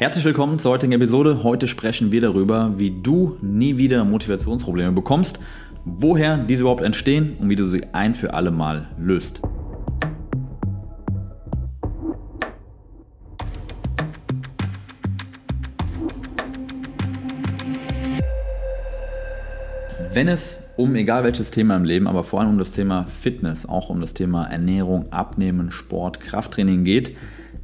Herzlich willkommen zur heutigen Episode. Heute sprechen wir darüber, wie du nie wieder Motivationsprobleme bekommst, woher diese überhaupt entstehen und wie du sie ein für alle Mal löst. Wenn es um egal welches Thema im Leben, aber vor allem um das Thema Fitness, auch um das Thema Ernährung, Abnehmen, Sport, Krafttraining geht,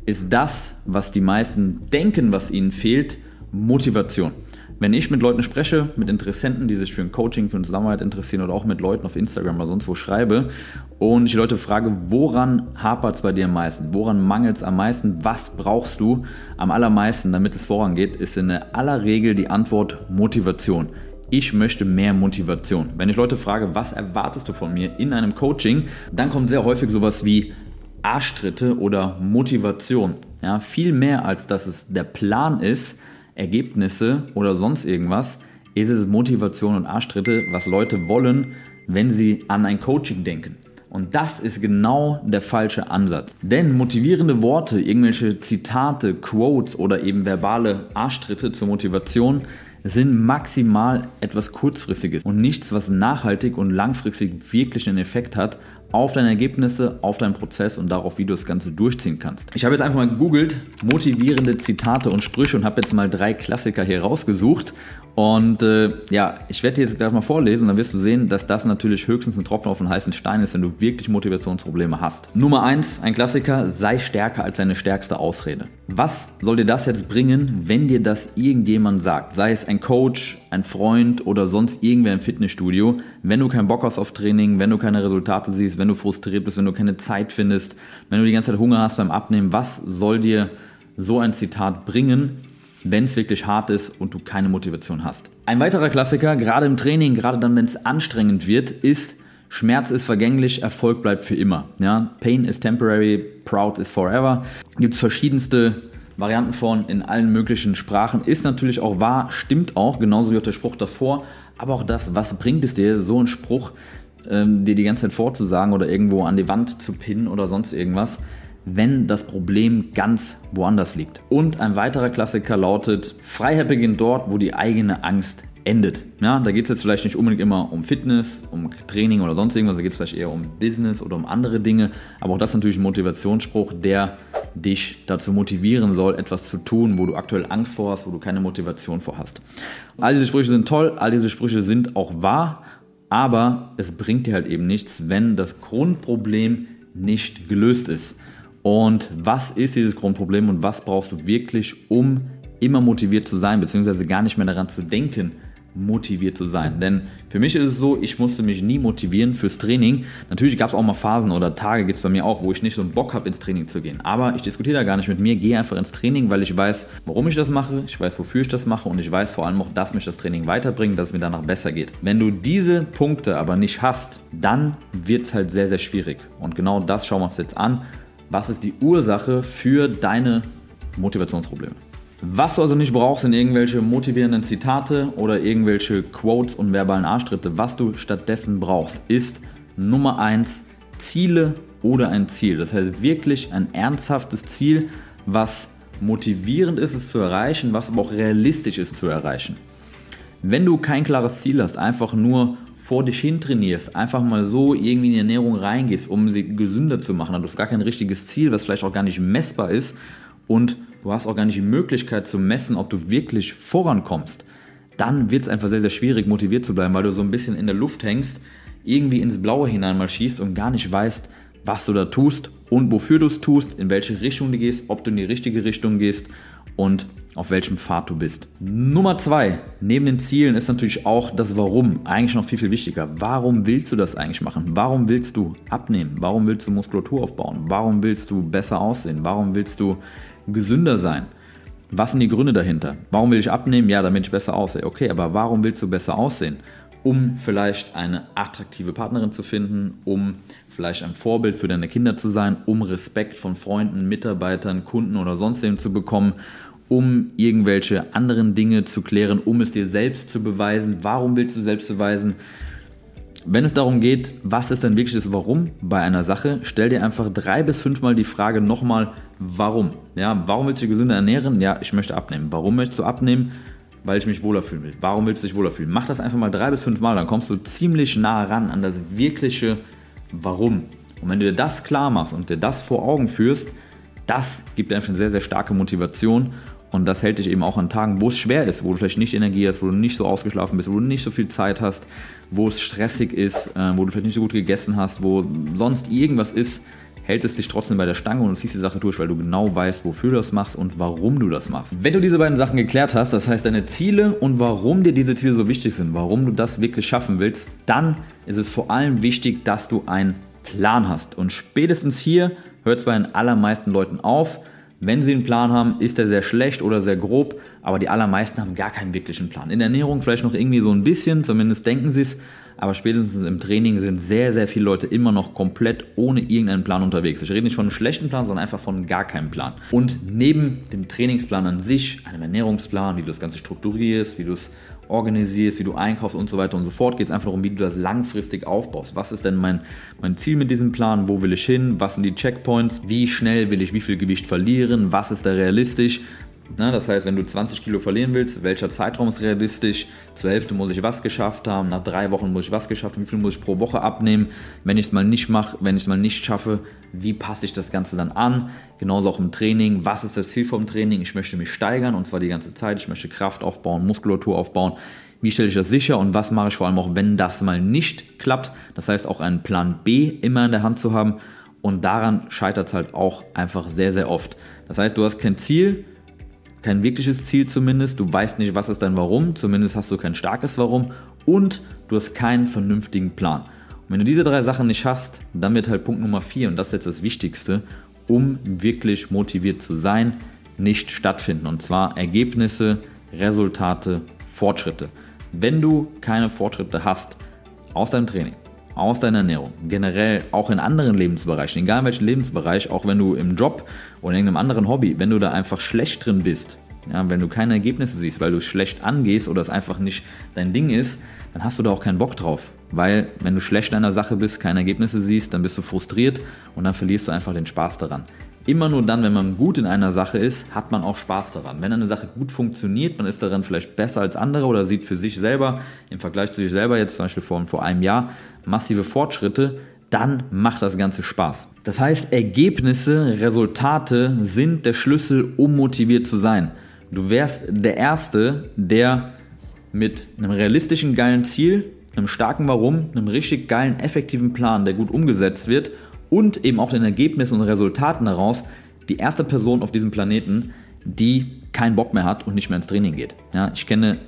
ist das, was die meisten denken, was ihnen fehlt, Motivation. Wenn ich mit Leuten spreche, mit Interessenten, die sich für ein Coaching, für eine Zusammenarbeit interessieren oder auch mit Leuten auf Instagram oder sonst wo schreibe und ich die Leute frage, woran hapert es bei dir am meisten? Woran mangelt es am meisten? Was brauchst du am allermeisten, damit es vorangeht? Ist in aller Regel die Antwort Motivation. Ich möchte mehr Motivation. Wenn ich Leute frage, was erwartest du von mir in einem Coaching, dann kommt sehr häufig sowas wie Arschtritte oder Motivation. Ja, viel mehr als dass es der Plan ist, Ergebnisse oder sonst irgendwas, ist es Motivation und Arschtritte, was Leute wollen, wenn sie an ein Coaching denken. Und das ist genau der falsche Ansatz. Denn motivierende Worte, irgendwelche Zitate, Quotes oder eben verbale Arschtritte zur Motivation sind maximal etwas Kurzfristiges und nichts, was nachhaltig und langfristig wirklich einen Effekt hat auf deine Ergebnisse, auf deinen Prozess und darauf, wie du das Ganze durchziehen kannst. Ich habe jetzt einfach mal gegoogelt, motivierende Zitate und Sprüche und habe jetzt mal drei Klassiker hier rausgesucht. Und äh, ja, ich werde dir jetzt gleich mal vorlesen und dann wirst du sehen, dass das natürlich höchstens ein Tropfen auf den heißen Stein ist, wenn du wirklich Motivationsprobleme hast. Nummer eins, ein Klassiker, sei stärker als deine stärkste Ausrede. Was soll dir das jetzt bringen, wenn dir das irgendjemand sagt? Sei es ein Coach, ein Freund oder sonst irgendwer im Fitnessstudio, wenn du keinen Bock hast auf Training, wenn du keine Resultate siehst, wenn du frustriert bist, wenn du keine Zeit findest, wenn du die ganze Zeit Hunger hast beim Abnehmen, was soll dir so ein Zitat bringen, wenn es wirklich hart ist und du keine Motivation hast? Ein weiterer Klassiker, gerade im Training, gerade dann, wenn es anstrengend wird, ist, Schmerz ist vergänglich, Erfolg bleibt für immer. Ja? Pain is temporary, proud is forever. Gibt es verschiedenste Varianten von in allen möglichen Sprachen. Ist natürlich auch wahr, stimmt auch, genauso wie auch der Spruch davor. Aber auch das, was bringt es dir, so einen Spruch ähm, dir die ganze Zeit vorzusagen oder irgendwo an die Wand zu pinnen oder sonst irgendwas, wenn das Problem ganz woanders liegt. Und ein weiterer Klassiker lautet, Freiheit beginnt dort, wo die eigene Angst endet. Ja, da geht es jetzt vielleicht nicht unbedingt immer um Fitness, um Training oder sonst irgendwas, da geht es vielleicht eher um Business oder um andere Dinge. Aber auch das ist natürlich ein Motivationsspruch, der dich dazu motivieren soll, etwas zu tun, wo du aktuell Angst vor hast, wo du keine Motivation vor hast. All diese Sprüche sind toll, all diese Sprüche sind auch wahr, aber es bringt dir halt eben nichts, wenn das Grundproblem nicht gelöst ist. Und was ist dieses Grundproblem und was brauchst du wirklich, um immer motiviert zu sein, beziehungsweise gar nicht mehr daran zu denken, motiviert zu sein. Denn für mich ist es so, ich musste mich nie motivieren fürs Training. Natürlich gab es auch mal Phasen oder Tage gibt es bei mir auch, wo ich nicht so einen Bock habe, ins Training zu gehen. Aber ich diskutiere da gar nicht mit mir, gehe einfach ins Training, weil ich weiß, warum ich das mache, ich weiß, wofür ich das mache und ich weiß vor allem auch, dass mich das Training weiterbringt, dass es mir danach besser geht. Wenn du diese Punkte aber nicht hast, dann wird es halt sehr, sehr schwierig. Und genau das schauen wir uns jetzt an. Was ist die Ursache für deine Motivationsprobleme? Was du also nicht brauchst, sind irgendwelche motivierenden Zitate oder irgendwelche Quotes und verbalen Arschtritte. Was du stattdessen brauchst, ist Nummer 1 Ziele oder ein Ziel. Das heißt wirklich ein ernsthaftes Ziel, was motivierend ist, es zu erreichen, was aber auch realistisch ist zu erreichen. Wenn du kein klares Ziel hast, einfach nur vor dich hin trainierst, einfach mal so irgendwie in die Ernährung reingehst, um sie gesünder zu machen, du hast gar kein richtiges Ziel, was vielleicht auch gar nicht messbar ist und du hast auch gar nicht die Möglichkeit zu messen, ob du wirklich vorankommst, dann wird es einfach sehr, sehr schwierig, motiviert zu bleiben, weil du so ein bisschen in der Luft hängst, irgendwie ins Blaue hinein mal schießt und gar nicht weißt, was du da tust und wofür du es tust, in welche Richtung du gehst, ob du in die richtige Richtung gehst und auf welchem Pfad du bist. Nummer zwei, neben den Zielen ist natürlich auch das Warum eigentlich noch viel, viel wichtiger. Warum willst du das eigentlich machen? Warum willst du abnehmen? Warum willst du Muskulatur aufbauen? Warum willst du besser aussehen? Warum willst du gesünder sein? Was sind die Gründe dahinter? Warum will ich abnehmen? Ja, damit ich besser aussehe. Okay, aber warum willst du besser aussehen? Um vielleicht eine attraktive Partnerin zu finden, um vielleicht ein Vorbild für deine Kinder zu sein, um Respekt von Freunden, Mitarbeitern, Kunden oder sonst wem zu bekommen, um irgendwelche anderen Dinge zu klären, um es dir selbst zu beweisen. Warum willst du selbst beweisen? wenn es darum geht, was ist denn wirklich das Warum bei einer Sache, stell dir einfach drei bis fünfmal die Frage nochmal, warum? Ja, warum willst du gesünder ernähren? Ja, ich möchte abnehmen. Warum möchtest du abnehmen? Weil ich mich wohler fühlen will. Warum willst du dich wohler fühlen? Mach das einfach mal drei bis fünf Mal, dann kommst du ziemlich nah ran an das wirkliche Warum. Und wenn du dir das klar machst und dir das vor Augen führst, das gibt dir einfach eine sehr, sehr starke Motivation und das hält dich eben auch an Tagen, wo es schwer ist, wo du vielleicht nicht Energie hast, wo du nicht so ausgeschlafen bist, wo du nicht so viel Zeit hast, wo es stressig ist, äh, wo du vielleicht nicht so gut gegessen hast, wo sonst irgendwas ist, hält es dich trotzdem bei der Stange und ziehst die Sache durch, weil du genau weißt, wofür du das machst und warum du das machst. Wenn du diese beiden Sachen geklärt hast, das heißt deine Ziele und warum dir diese Ziele so wichtig sind, warum du das wirklich schaffen willst, dann ist es vor allem wichtig, dass du einen Plan hast. Und spätestens hier hört es bei den allermeisten Leuten auf. Wenn sie einen Plan haben, ist er sehr schlecht oder sehr grob, aber die allermeisten haben gar keinen wirklichen Plan. In der Ernährung vielleicht noch irgendwie so ein bisschen, zumindest denken sie es, aber spätestens im Training sind sehr, sehr viele Leute immer noch komplett ohne irgendeinen Plan unterwegs. Ich rede nicht von einem schlechten Plan, sondern einfach von gar keinem Plan. Und neben dem Trainingsplan an sich, einem Ernährungsplan, wie du das Ganze strukturierst, wie du es organisierst, wie du einkaufst und so weiter und so fort, geht es einfach darum, wie du das langfristig aufbaust. Was ist denn mein, mein Ziel mit diesem Plan? Wo will ich hin? Was sind die Checkpoints? Wie schnell will ich wie viel Gewicht verlieren? Was ist da realistisch? Na, das heißt, wenn du 20 Kilo verlieren willst, welcher Zeitraum ist realistisch? Zur Hälfte muss ich was geschafft haben, nach drei Wochen muss ich was geschafft haben, wie viel muss ich pro Woche abnehmen? Wenn ich es mal nicht mache, wenn ich es mal nicht schaffe, wie passe ich das Ganze dann an? Genauso auch im Training. Was ist das Ziel vom Training? Ich möchte mich steigern und zwar die ganze Zeit. Ich möchte Kraft aufbauen, Muskulatur aufbauen. Wie stelle ich das sicher und was mache ich vor allem auch, wenn das mal nicht klappt? Das heißt, auch einen Plan B immer in der Hand zu haben. Und daran scheitert es halt auch einfach sehr, sehr oft. Das heißt, du hast kein Ziel, kein wirkliches Ziel zumindest, du weißt nicht, was ist dein Warum, zumindest hast du kein starkes Warum und du hast keinen vernünftigen Plan. Und wenn du diese drei Sachen nicht hast, dann wird halt Punkt Nummer vier und das ist jetzt das Wichtigste, um wirklich motiviert zu sein, nicht stattfinden. Und zwar Ergebnisse, Resultate, Fortschritte. Wenn du keine Fortschritte hast aus deinem Training, aus deiner Ernährung, generell auch in anderen Lebensbereichen, egal in welchem Lebensbereich, auch wenn du im Job oder in irgendeinem anderen Hobby, wenn du da einfach schlecht drin bist, ja, wenn du keine Ergebnisse siehst, weil du schlecht angehst oder es einfach nicht dein Ding ist, dann hast du da auch keinen Bock drauf. Weil wenn du schlecht in einer Sache bist, keine Ergebnisse siehst, dann bist du frustriert und dann verlierst du einfach den Spaß daran. Immer nur dann, wenn man gut in einer Sache ist, hat man auch Spaß daran. Wenn eine Sache gut funktioniert, man ist daran vielleicht besser als andere oder sieht für sich selber im Vergleich zu sich selber jetzt zum Beispiel vor, vor einem Jahr massive Fortschritte, dann macht das Ganze Spaß. Das heißt, Ergebnisse, Resultate sind der Schlüssel, um motiviert zu sein. Du wärst der Erste, der mit einem realistischen, geilen Ziel, einem starken Warum, einem richtig geilen, effektiven Plan, der gut umgesetzt wird und eben auch den Ergebnissen und Resultaten daraus, die erste Person auf diesem Planeten, die keinen Bock mehr hat und nicht mehr ins Training geht. Ja, ich kenne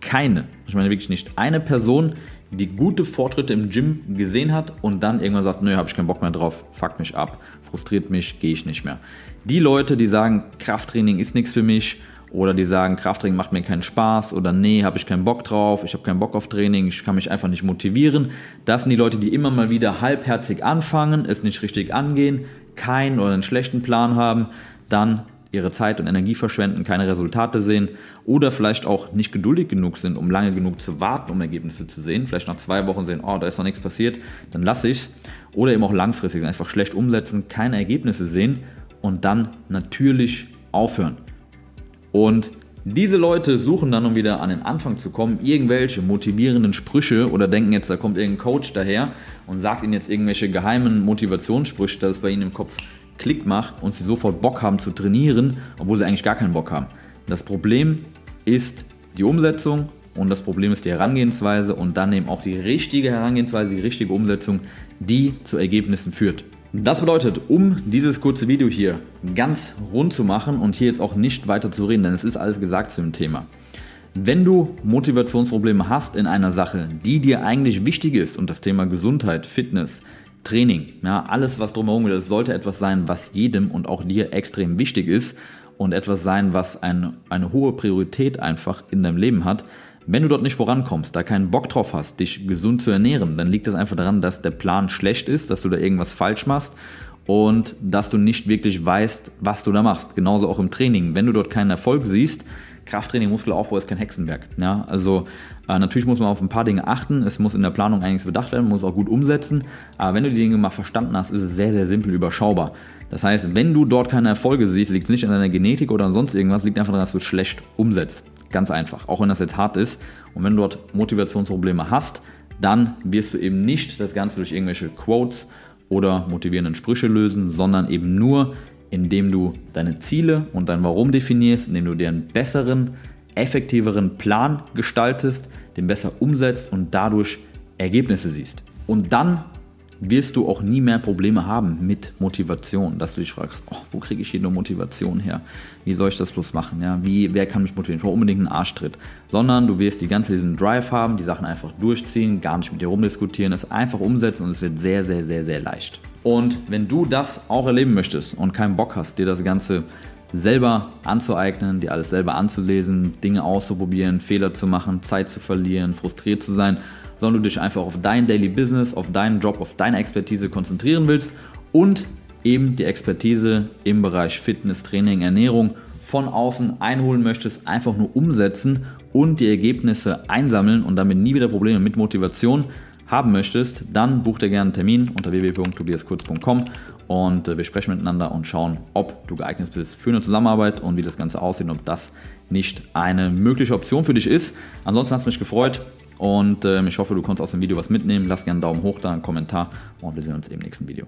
keine, ich meine wirklich nicht eine Person, die gute Fortschritte im Gym gesehen hat und dann irgendwann sagt, nö, habe ich keinen Bock mehr drauf, fuck mich ab, frustriert mich, gehe ich nicht mehr. Die Leute, die sagen, Krafttraining ist nichts für mich oder die sagen, Krafttraining macht mir keinen Spaß oder nee, habe ich keinen Bock drauf, ich habe keinen Bock auf Training, ich kann mich einfach nicht motivieren. Das sind die Leute, die immer mal wieder halbherzig anfangen, es nicht richtig angehen, keinen oder einen schlechten Plan haben, dann ihre Zeit und Energie verschwenden, keine Resultate sehen oder vielleicht auch nicht geduldig genug sind, um lange genug zu warten, um Ergebnisse zu sehen. Vielleicht nach zwei Wochen sehen, oh, da ist noch nichts passiert, dann lasse ich es. Oder eben auch langfristig einfach schlecht umsetzen, keine Ergebnisse sehen und dann natürlich aufhören. Und diese Leute suchen dann, um wieder an den Anfang zu kommen, irgendwelche motivierenden Sprüche oder denken jetzt, da kommt irgendein Coach daher und sagt ihnen jetzt irgendwelche geheimen Motivationssprüche, dass es bei ihnen im Kopf Klick macht und sie sofort Bock haben zu trainieren, obwohl sie eigentlich gar keinen Bock haben. Das Problem ist die Umsetzung und das Problem ist die Herangehensweise und dann eben auch die richtige Herangehensweise, die richtige Umsetzung, die zu Ergebnissen führt. Das bedeutet, um dieses kurze Video hier ganz rund zu machen und hier jetzt auch nicht weiter zu reden, denn es ist alles gesagt zu dem Thema. Wenn du Motivationsprobleme hast in einer Sache, die dir eigentlich wichtig ist und das Thema Gesundheit, Fitness, Training, ja, alles was drumherum ist, sollte etwas sein, was jedem und auch dir extrem wichtig ist und etwas sein, was ein, eine hohe Priorität einfach in deinem Leben hat. Wenn du dort nicht vorankommst, da keinen Bock drauf hast, dich gesund zu ernähren, dann liegt das einfach daran, dass der Plan schlecht ist, dass du da irgendwas falsch machst und dass du nicht wirklich weißt, was du da machst. Genauso auch im Training. Wenn du dort keinen Erfolg siehst, Krafttraining, Muskelaufbau ist kein Hexenwerk. Ja, also äh, natürlich muss man auf ein paar Dinge achten. Es muss in der Planung einiges bedacht werden, muss auch gut umsetzen. Aber wenn du die Dinge mal verstanden hast, ist es sehr, sehr simpel überschaubar. Das heißt, wenn du dort keine Erfolge siehst, liegt es nicht an deiner Genetik oder an sonst irgendwas, liegt einfach daran, dass du es schlecht umsetzt. Ganz einfach, auch wenn das jetzt hart ist. Und wenn du dort Motivationsprobleme hast, dann wirst du eben nicht das Ganze durch irgendwelche Quotes oder motivierenden Sprüche lösen, sondern eben nur indem du deine Ziele und dein Warum definierst, indem du dir einen besseren, effektiveren Plan gestaltest, den besser umsetzt und dadurch Ergebnisse siehst. Und dann wirst du auch nie mehr Probleme haben mit Motivation, dass du dich fragst, oh, wo kriege ich hier nur Motivation her? Wie soll ich das bloß machen? Ja, wie, wer kann mich motivieren? Ich brauche unbedingt einen Arschtritt. Sondern du wirst die ganze diesen Drive haben, die Sachen einfach durchziehen, gar nicht mit dir rumdiskutieren, es einfach umsetzen und es wird sehr, sehr, sehr, sehr leicht. Und wenn du das auch erleben möchtest und keinen Bock hast, dir das Ganze selber anzueignen, dir alles selber anzulesen, Dinge auszuprobieren, Fehler zu machen, Zeit zu verlieren, frustriert zu sein, sondern du dich einfach auf dein Daily Business, auf deinen Job, auf deine Expertise konzentrieren willst und eben die Expertise im Bereich Fitness, Training, Ernährung von außen einholen möchtest, einfach nur umsetzen und die Ergebnisse einsammeln und damit nie wieder Probleme mit Motivation haben möchtest, dann buch dir gerne einen Termin unter www.tobiaskurz.com und äh, wir sprechen miteinander und schauen, ob du geeignet bist für eine Zusammenarbeit und wie das Ganze aussieht und ob das nicht eine mögliche Option für dich ist. Ansonsten hat es mich gefreut. Und äh, ich hoffe, du konntest aus dem Video was mitnehmen. Lass gerne einen Daumen hoch da, einen Kommentar und wir sehen uns im nächsten Video.